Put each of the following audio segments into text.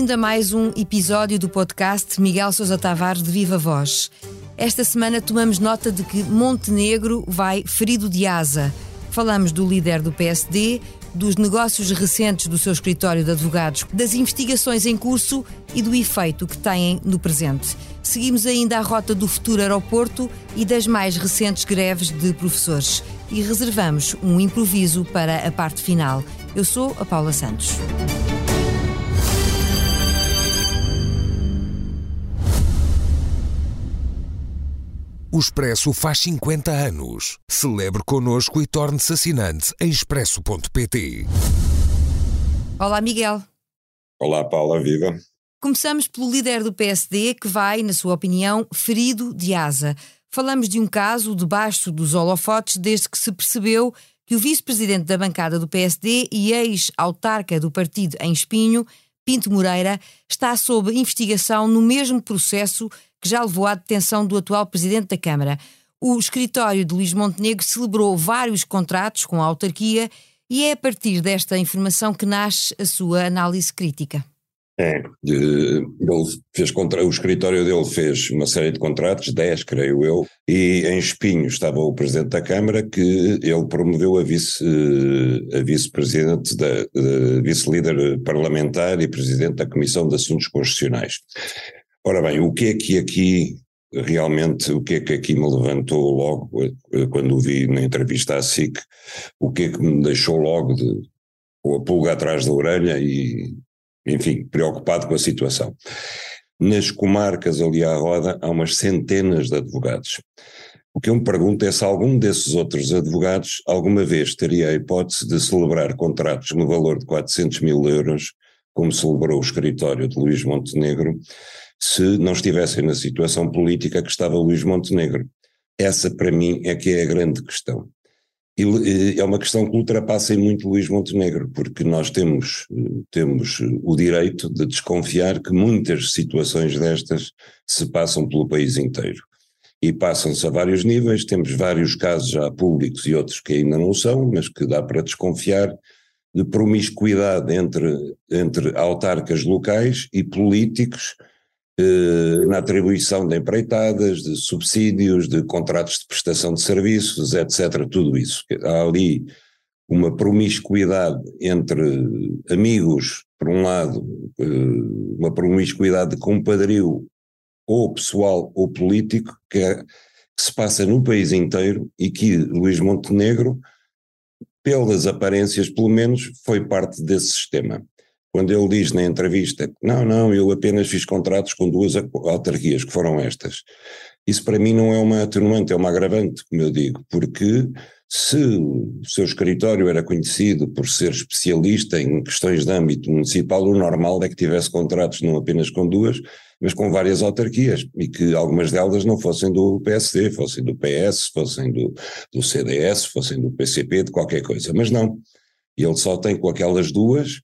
Bem-vindo a mais um episódio do podcast Miguel Sousa Tavares de Viva Voz. Esta semana tomamos nota de que Montenegro vai ferido de asa. Falamos do líder do PSD, dos negócios recentes do seu escritório de advogados, das investigações em curso e do efeito que têm no presente. Seguimos ainda a rota do futuro aeroporto e das mais recentes greves de professores. E reservamos um improviso para a parte final. Eu sou a Paula Santos. O Expresso faz 50 anos. Celebre connosco e torne-se assinante em expresso.pt. Olá, Miguel. Olá, Paula, viva. Começamos pelo líder do PSD que vai, na sua opinião, ferido de asa. Falamos de um caso debaixo dos holofotes desde que se percebeu que o vice-presidente da bancada do PSD e ex-autarca do partido em Espinho, Pinto Moreira, está sob investigação no mesmo processo que já levou à detenção do atual presidente da Câmara. O escritório de Luís Montenegro celebrou vários contratos com a autarquia e é a partir desta informação que nasce a sua análise crítica. É, ele fez contra, o escritório dele fez uma série de contratos, 10 creio eu, e em Espinho estava o Presidente da Câmara que ele promoveu a vice, a vice-presidente, da, vice-líder parlamentar e Presidente da Comissão de Assuntos Constitucionais. Ora bem, o que é que aqui realmente, o que é que aqui me levantou logo, eh, quando o vi na entrevista à SIC, o que é que me deixou logo de, com a pulga atrás da orelha e, enfim, preocupado com a situação. Nas comarcas ali à roda há umas centenas de advogados. O que eu me pergunto é se algum desses outros advogados alguma vez teria a hipótese de celebrar contratos no valor de 400 mil euros, como celebrou o escritório de Luís Montenegro, se não estivessem na situação política que estava Luís Montenegro. Essa, para mim, é que é a grande questão. E é uma questão que ultrapassa muito Luís Montenegro, porque nós temos, temos o direito de desconfiar que muitas situações destas se passam pelo país inteiro. E passam-se a vários níveis, temos vários casos já públicos e outros que ainda não são, mas que dá para desconfiar de promiscuidade entre, entre autarcas locais e políticos eh, na atribuição de empreitadas, de subsídios, de contratos de prestação de serviços, etc. Tudo isso. Há ali uma promiscuidade entre amigos, por um lado, eh, uma promiscuidade de compadrio, ou pessoal ou político, que, é, que se passa no país inteiro e que Luís Montenegro, pelas aparências pelo menos, foi parte desse sistema quando ele diz na entrevista não, não, eu apenas fiz contratos com duas autarquias, que foram estas. Isso para mim não é uma atenuante, é uma agravante, como eu digo, porque se o seu escritório era conhecido por ser especialista em questões de âmbito municipal, o normal é que tivesse contratos não apenas com duas, mas com várias autarquias, e que algumas delas não fossem do PSD, fossem do PS, fossem do, do CDS, fossem do PCP, de qualquer coisa. Mas não. Ele só tem com aquelas duas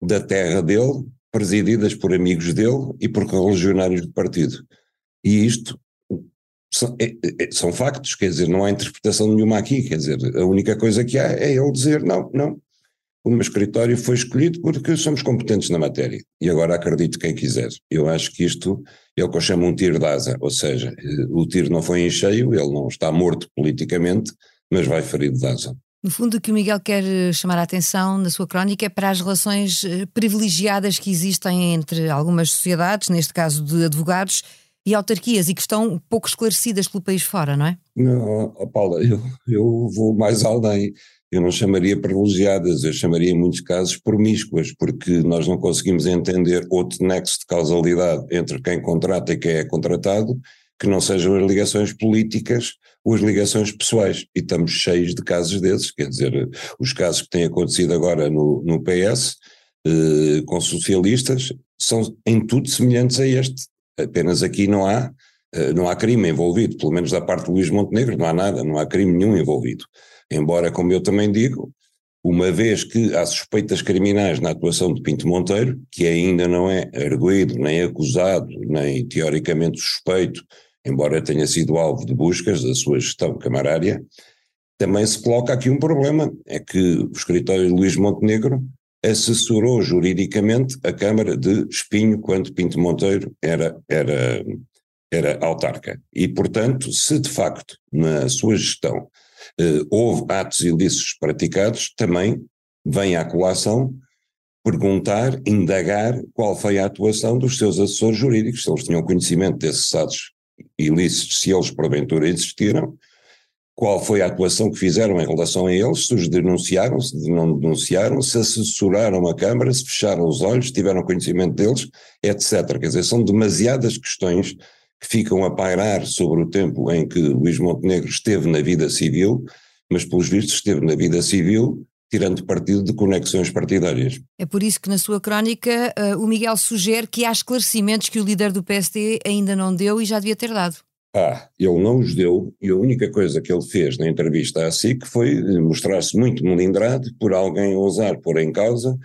da terra dele, presididas por amigos dele e por religionários do partido. E isto são, é, é, são, factos, quer dizer, não há interpretação nenhuma aqui, quer dizer, a única coisa que há é ele dizer não, não, o meu escritório foi escolhido porque somos competentes na matéria e agora acredito quem quiser. Eu acho que isto é o que eu chamo um tiro de asa, ou seja, o tiro não foi em cheio, ele não está morto politicamente, mas vai ferido de asa. No fundo, o que o Miguel quer eh, chamar a atenção na sua crónica é para as relações eh, privilegiadas que existem entre algumas sociedades, neste caso de advogados, e autarquias, e que estão pouco esclarecidas pelo país fora, não é? Não, Paula, eu, eu vou mais além. Eu não chamaria privilegiadas, eu chamaria em muitos casos promíscuas, porque nós não conseguimos entender outro nexo de causalidade entre quem contrata e quem é contratado, que não sejam as ligações políticas ou as ligações pessoais. E estamos cheios de casos desses, quer dizer, os casos que têm acontecido agora no, no PS, eh, com socialistas, são em tudo semelhantes a este. Apenas aqui não há, eh, não há crime envolvido, pelo menos da parte de Luís Montenegro, não há nada, não há crime nenhum envolvido. Embora, como eu também digo, uma vez que há suspeitas criminais na atuação de Pinto Monteiro, que ainda não é arguído, nem acusado, nem teoricamente suspeito, embora tenha sido alvo de buscas da sua gestão camarária, também se coloca aqui um problema, é que o escritório de Luís Montenegro assessorou juridicamente a Câmara de Espinho quando Pinto Monteiro era, era, era autarca. E, portanto, se de facto na sua gestão eh, houve atos ilícitos praticados, também vem à colação perguntar, indagar qual foi a atuação dos seus assessores jurídicos, se eles tinham conhecimento desses atos ilícitos, se eles porventura existiram, qual foi a atuação que fizeram em relação a eles, se os denunciaram, se não denunciaram, se assessoraram a Câmara, se fecharam os olhos, tiveram conhecimento deles, etc. Quer dizer, são demasiadas questões que ficam a pairar sobre o tempo em que Luís Montenegro esteve na vida civil, mas pelos vistos esteve na vida civil tirando partido de conexões partidárias. É por isso que na sua crónica uh, o Miguel sugere que há esclarecimentos que o líder do PSD ainda não deu e já devia ter dado. Ah, ele não os deu e a única coisa que ele fez na entrevista à SIC foi mostrar-se muito melindrado por alguém ousar pôr em causa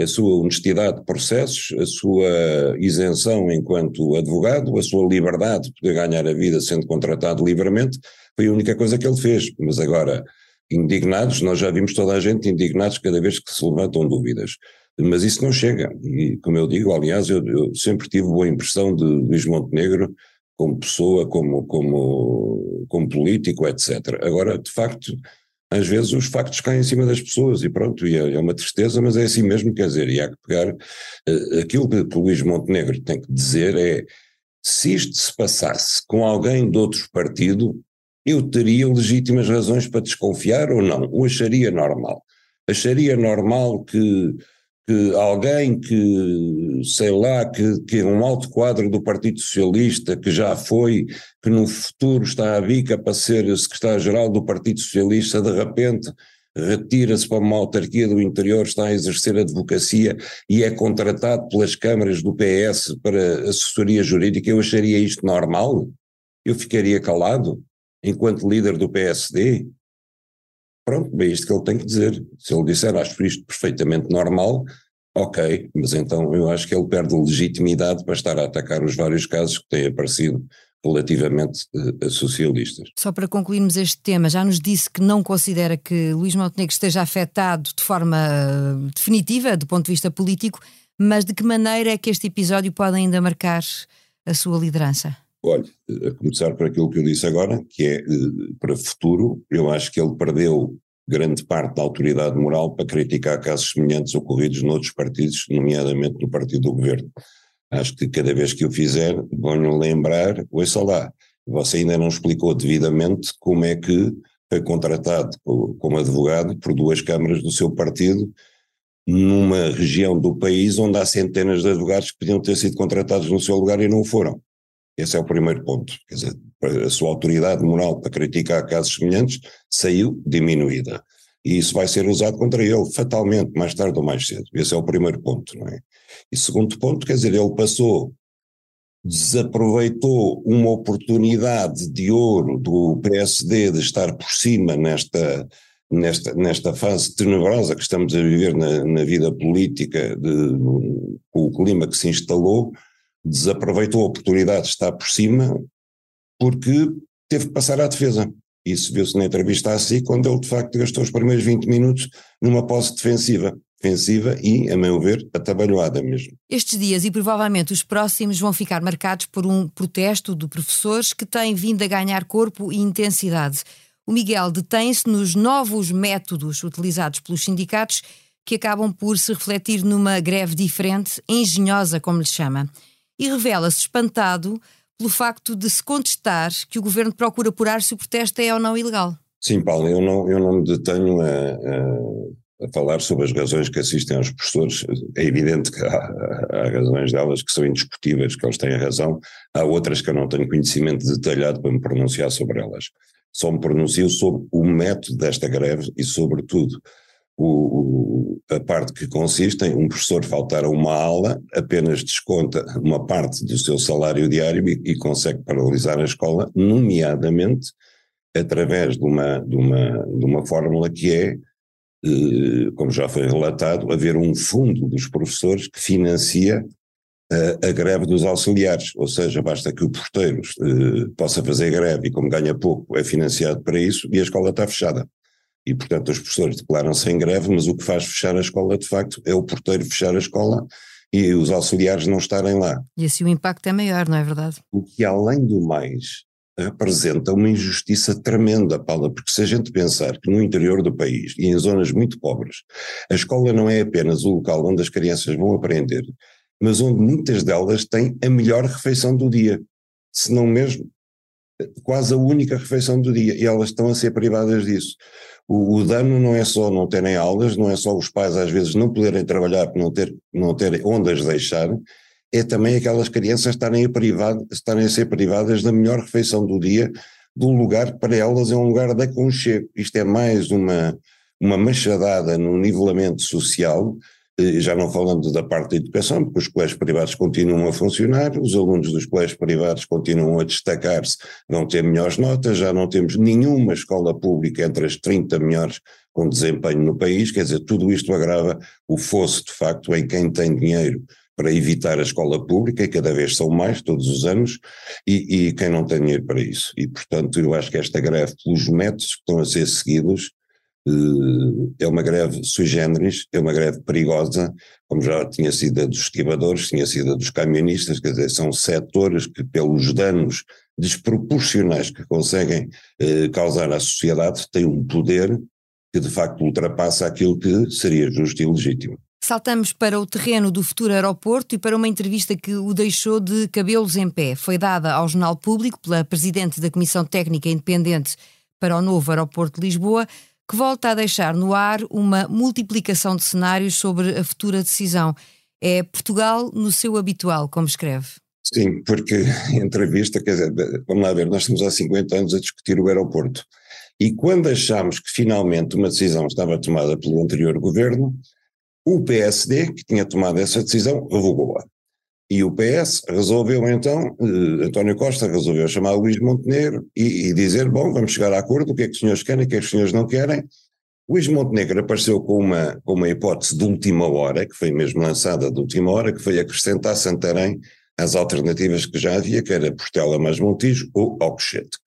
a sua honestidade de processos, a sua isenção enquanto advogado, a sua liberdade de poder ganhar a vida sendo contratado livremente, foi a única coisa que ele fez. Mas agora, indignados, nós já vimos toda a gente indignados cada vez que se levantam dúvidas. Mas isso não chega. E, como eu digo, aliás, eu, eu sempre tive boa impressão de Luís Montenegro como pessoa, como, como, como político, etc. Agora, de facto, às vezes os factos caem em cima das pessoas e pronto, e é, é uma tristeza, mas é assim mesmo, quer dizer, e há que pegar. Uh, aquilo que, que Luís Montenegro tem que dizer é: se isto se passasse com alguém de outro partido, eu teria legítimas razões para desconfiar ou não? Ou acharia normal? Acharia normal que, que alguém que, sei lá, que, que é um alto quadro do Partido Socialista, que já foi, que no futuro está à bica para ser secretário-geral do Partido Socialista, de repente retira-se para uma autarquia do interior, está a exercer advocacia e é contratado pelas câmaras do PS para assessoria jurídica, eu acharia isto normal? Eu ficaria calado? Enquanto líder do PSD, pronto, é isto que ele tem que dizer. Se ele disser, acho isto perfeitamente normal, ok, mas então eu acho que ele perde legitimidade para estar a atacar os vários casos que têm aparecido relativamente eh, a socialistas. Só para concluirmos este tema, já nos disse que não considera que Luís Montenegro esteja afetado de forma eh, definitiva, do ponto de vista político, mas de que maneira é que este episódio pode ainda marcar a sua liderança? Olha, a começar por aquilo que eu disse agora, que é eh, para o futuro, eu acho que ele perdeu grande parte da autoridade moral para criticar casos semelhantes ocorridos noutros partidos, nomeadamente no partido do governo. Acho que cada vez que o fizer, vão lembrar, ouça lá, você ainda não explicou devidamente como é que foi contratado como advogado por duas câmaras do seu partido numa região do país onde há centenas de advogados que podiam ter sido contratados no seu lugar e não foram. Esse é o primeiro ponto. Quer dizer, a sua autoridade moral para criticar casos semelhantes saiu diminuída. E isso vai ser usado contra ele, fatalmente, mais tarde ou mais cedo. Esse é o primeiro ponto, não é? E segundo ponto, quer dizer, ele passou, desaproveitou uma oportunidade de ouro do PSD de estar por cima nesta, nesta, nesta fase tenebrosa que estamos a viver na, na vida política, de, com o clima que se instalou, desaproveitou a oportunidade de estar por cima porque teve que passar à defesa. Isso viu-se na entrevista a si, quando ele de facto gastou os primeiros 20 minutos numa posse defensiva. Defensiva e, a meu ver, atabalhoada mesmo. Estes dias e provavelmente os próximos vão ficar marcados por um protesto de professores que tem vindo a ganhar corpo e intensidade. O Miguel detém-se nos novos métodos utilizados pelos sindicatos que acabam por se refletir numa greve diferente, engenhosa, como lhe chama e revela-se espantado pelo facto de se contestar que o governo procura apurar se o protesto é ou não ilegal. Sim, Paulo, eu não, eu não me detenho a, a, a falar sobre as razões que assistem aos professores. É evidente que há, há, razões delas que são indiscutíveis, que eles têm razão. Há outras que eu não tenho conhecimento detalhado para me pronunciar sobre elas. Só me pronuncio sobre o método desta greve e, sobretudo, o, a parte que consiste em um professor faltar a uma aula, apenas desconta uma parte do seu salário diário e, e consegue paralisar a escola, nomeadamente através de uma, de uma, de uma fórmula que é, eh, como já foi relatado, haver um fundo dos professores que financia a, a greve dos auxiliares, ou seja, basta que o porteiro eh, possa fazer greve e como ganha pouco é financiado para isso e a escola está fechada E, portanto, os professores declaram-se em greve, mas o que faz fechar a escola, de facto, é o porteiro fechar a escola e os auxiliares não estarem lá. E assim o impacto é maior, não é verdade? O que, além do mais, representa uma injustiça tremenda, Paula, porque se a gente pensar que no interior do país e em zonas muito pobres, a escola não é apenas o local onde as crianças vão aprender, mas onde muitas delas têm a melhor refeição do dia, se não mesmo quase a única refeição do dia, e elas estão a ser privadas disso. O, o, dano não é só não terem aulas, não é só os pais às vezes não poderem trabalhar por não ter, não ter onde as deixar, é também aquelas crianças estarem a, privado, estarem a ser privadas da melhor refeição do dia, do lugar que para elas é um lugar de aconchego. Isto é mais uma, uma machadada no nivelamento social, já não falando da parte da educação, porque os colégios privados continuam a funcionar, os alunos dos colégios privados continuam a destacar-se, vão ter melhores notas, já não temos nenhuma escola pública entre as 30 melhores com desempenho no país, quer dizer, tudo isto agrava o fosso de facto em quem tem dinheiro para evitar a escola pública, e cada vez são mais, todos os anos, e, e, quem não tem dinheiro para isso. E, portanto, eu acho que esta greve, pelos métodos que estão a ser seguidos, é uma greve sui generis, é uma greve perigosa, como já tinha sido a dos estivadores, tinha sido a dos camionistas, quer dizer, são setores que, pelos danos desproporcionais que conseguem eh, causar à sociedade, têm um poder que de facto ultrapassa aquilo que seria justo e legítimo. Saltamos para o terreno do futuro aeroporto e para uma entrevista que o deixou de cabelos em pé. Foi dada ao Jornal Público pela Presidente da Comissão Técnica Independente para o novo aeroporto de Lisboa, que volta a deixar no ar uma multiplicação de cenários sobre a futura decisão. É Portugal no seu habitual, como escreve. Sim, porque entrevista, quer dizer, vamos lá ver, nós estamos há 50 anos a discutir o aeroporto. E quando achámos que finalmente uma decisão estava tomada pelo anterior governo, o PSD, que tinha tomado essa decisão, revogou-a. E o PS resolveu então, eh, António Costa resolveu chamar Luís Montenegro e, e, dizer, bom, vamos chegar a acordo, o que é que os senhores querem, o que é que os senhores não querem. Luís Montenegro apareceu com uma, com uma hipótese de última hora, que foi mesmo lançada de última hora, que foi acrescentar Santarém às alternativas que já havia, que era Portela mais Montijo ou Alcochete.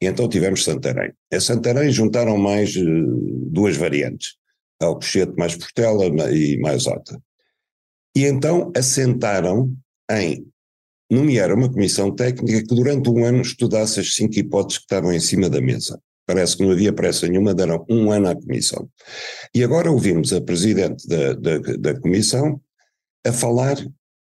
E então tivemos Santarém. A Santarém juntaram mais uh, duas variantes. Alcochete mais Portela e mais Ota. E então assentaram em nomear uma comissão técnica que durante um ano estudasse as cinco hipóteses que estavam em cima da mesa. Parece que não havia pressa nenhuma, deram um ano à comissão. E agora ouvimos a presidente da, da, da comissão a falar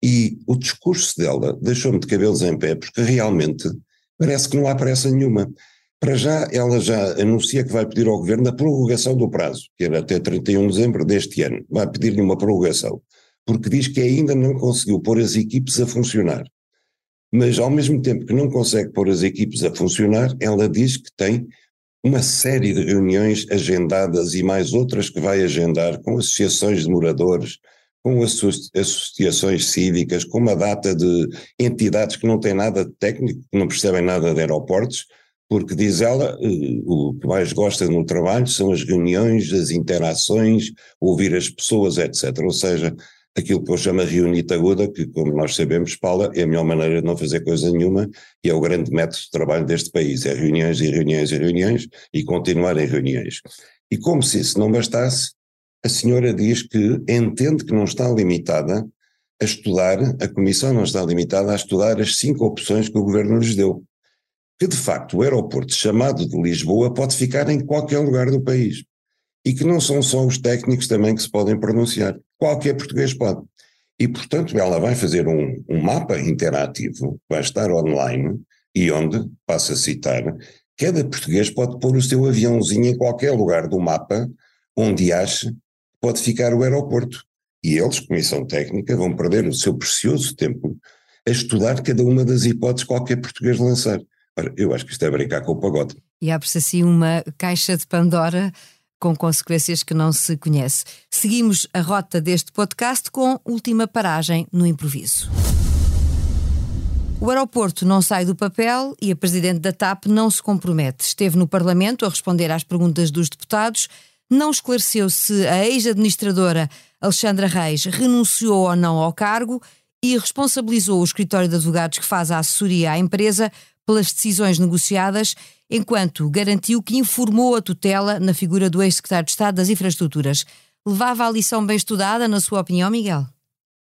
e o discurso dela deixou-me de cabelos em pé, porque realmente parece que não há pressa nenhuma. Para já, ela já anuncia que vai pedir ao governo a prorrogação do prazo, que era até 31 de dezembro deste ano. Vai pedir-lhe uma prorrogação, porque diz que ainda não conseguiu pôr as equipes a funcionar. Mas, ao mesmo tempo que não consegue pôr as equipes a funcionar, ela diz que tem uma série de reuniões agendadas e mais outras que vai agendar com associações de moradores, com associações cívicas, com uma data de entidades que não têm nada de técnico, que não percebem nada de aeroportos, porque diz ela, eh, o que mais gosta no trabalho são as reuniões, as interações, ouvir as pessoas, etc. Ou seja, aquilo que eu chamo reunita aguda, que como nós sabemos, Paula, é a melhor maneira de não fazer coisa nenhuma e é o grande método de trabalho deste país, é reuniões e reuniões e reuniões e continuar em reuniões. E como se isso não bastasse, a senhora diz que entende que não está limitada a estudar, a comissão não está limitada a estudar as cinco opções que o governo lhes deu. Que de facto o aeroporto chamado de Lisboa pode ficar em qualquer lugar do país e que não são só os técnicos também que se podem pronunciar, qualquer português pode. E portanto ela vai fazer um, um mapa interativo, vai estar online e onde, passo a citar, cada português pode pôr o seu aviãozinho em qualquer lugar do mapa onde ache pode ficar o aeroporto. E eles, Comissão Técnica, vão perder o seu precioso tempo a estudar cada uma das hipóteses que qualquer português lançar. Ora, eu acho que isto é brincar com o pagode. E abre-se assim uma caixa de Pandora com consequências que não se conhece. Seguimos a rota deste podcast com última paragem no improviso. O aeroporto não sai do papel e a presidente da TAP não se compromete. Esteve no Parlamento a responder às perguntas dos deputados. Não esclareceu se a ex-administradora Alexandra Reis renunciou ou não ao cargo e responsabilizou o escritório de advogados que faz a assessoria à empresa pelas decisões negociadas enquanto garantiu que informou a tutela na figura do ex-secretário de Estado das Infraestruturas. Levava a lição bem estudada, na sua opinião, Miguel?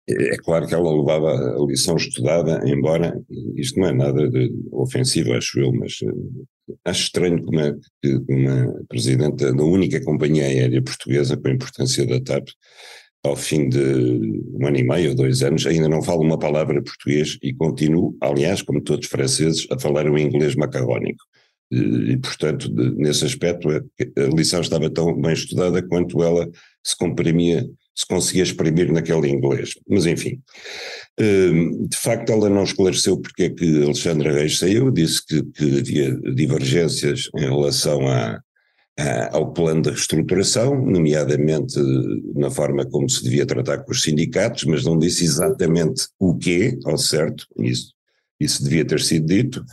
É claro que ela levava a lição estudada, embora isto não é nada ofensivo, acho eu, mas eh, acho estranho como é que uma presidenta da única companhia aérea portuguesa com a importância da TAP, ao fim de um ano e meio ou dois anos, ainda não fala uma palavra português e continua, aliás, como todos os franceses, a falar o inglês macarrónico. E, portanto, nesse aspecto, a, a lição estava tão bem estudada quanto ela se comprimia se conseguia exprimir naquele inglês. Mas enfim, hum, de facto ela não esclareceu porque é que Alexandra Reis saiu, disse que, que havia divergências em relação ao plano de reestruturação, nomeadamente na forma como se devia tratar com os sindicatos, mas não disse exatamente o quê, ao certo, isso, isso devia ter sido dito,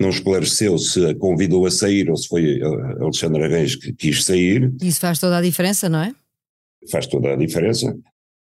não esclareceu se a convidou a sair ou se foi Alexandra Reis que quis sair. Isso faz toda a diferença, não é? faz toda a diferença.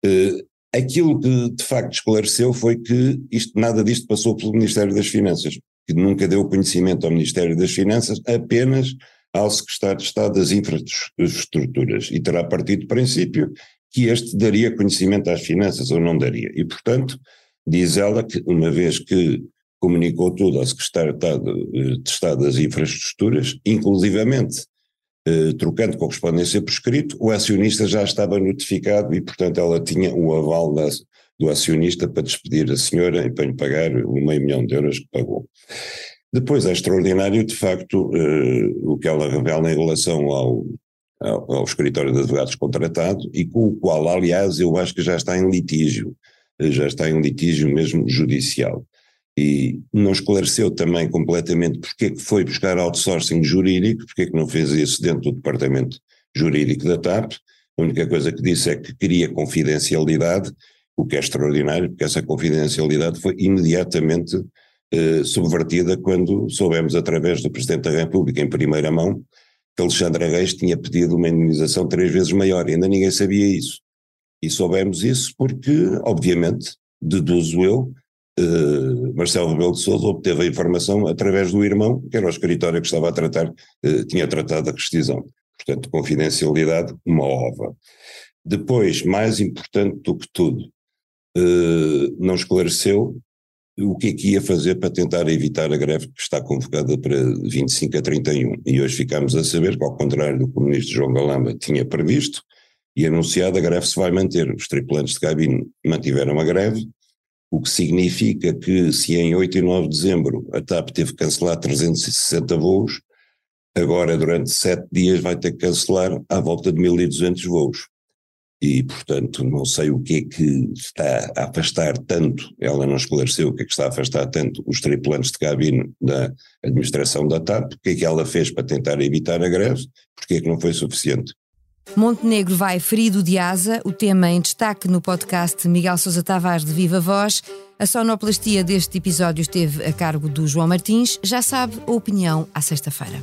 Uh, aquilo que de facto esclareceu foi que isto, nada disto passou pelo Ministério das Finanças, que nunca deu conhecimento ao Ministério das Finanças, apenas ao Secretário de Estado das Infraestruturas, e terá partido do princípio que este daria conhecimento às finanças ou não daria. E, portanto, diz ela que, uma vez que comunicou tudo ao Secretário de Estado das Infraestruturas, inclusivamente eh, trocando correspondência por escrito, o acionista já estava notificado e, portanto, ela tinha o aval da, do acionista para despedir a senhora e para lhe pagar o meio milhão de euros que pagou. Depois é extraordinário, de facto, eh, o que ela revela em relação ao, ao, ao, escritório de advogados contratado e com o qual, aliás, eu acho que já está em litígio, eh, já está em litígio mesmo judicial e não esclareceu também completamente porque é que foi buscar outsourcing jurídico, porque é que não fez isso dentro do departamento jurídico da TAP. A única coisa que disse é que queria confidencialidade, o que é extraordinário, porque essa confidencialidade foi imediatamente eh, subvertida quando soubemos através do Presidente da República, em primeira mão, que Alexandre Reis tinha pedido uma indenização três vezes maior, ainda ninguém sabia isso. E soubemos isso porque, obviamente, deduzo eu, Uh, Marcelo Rebelo de Sousa obteve a informação através do irmão, que era o escritório que estava a tratar, uh, tinha tratado a rescisão. Portanto, confidencialidade, uma ova. Depois, mais importante do que tudo, uh, não esclareceu o que é que ia fazer para tentar evitar a greve que está convocada para 25 a 31. E hoje ficamos a saber que, ao contrário do que o ministro João Galamba tinha previsto e anunciado, a greve se vai manter. Os tripulantes de cabine mantiveram a greve, o que significa que se em 8 e 9 de dezembro a TAP teve que cancelar 360 voos, agora durante sete dias vai ter que cancelar à volta de 1.200 voos. E, portanto, não sei o que é que está a afastar tanto, ela não esclareceu o que é que está a afastar tanto os tripulantes de cabine da administração da TAP, o que é que ela fez para tentar evitar a greve, porque é que não foi suficiente. Montenegro vai ferido de asa, o tema em destaque no podcast Miguel Sousa Tavares de Viva Voz. A sonoplastia deste episódio esteve a cargo do João Martins. Já sabe a opinião à sexta-feira.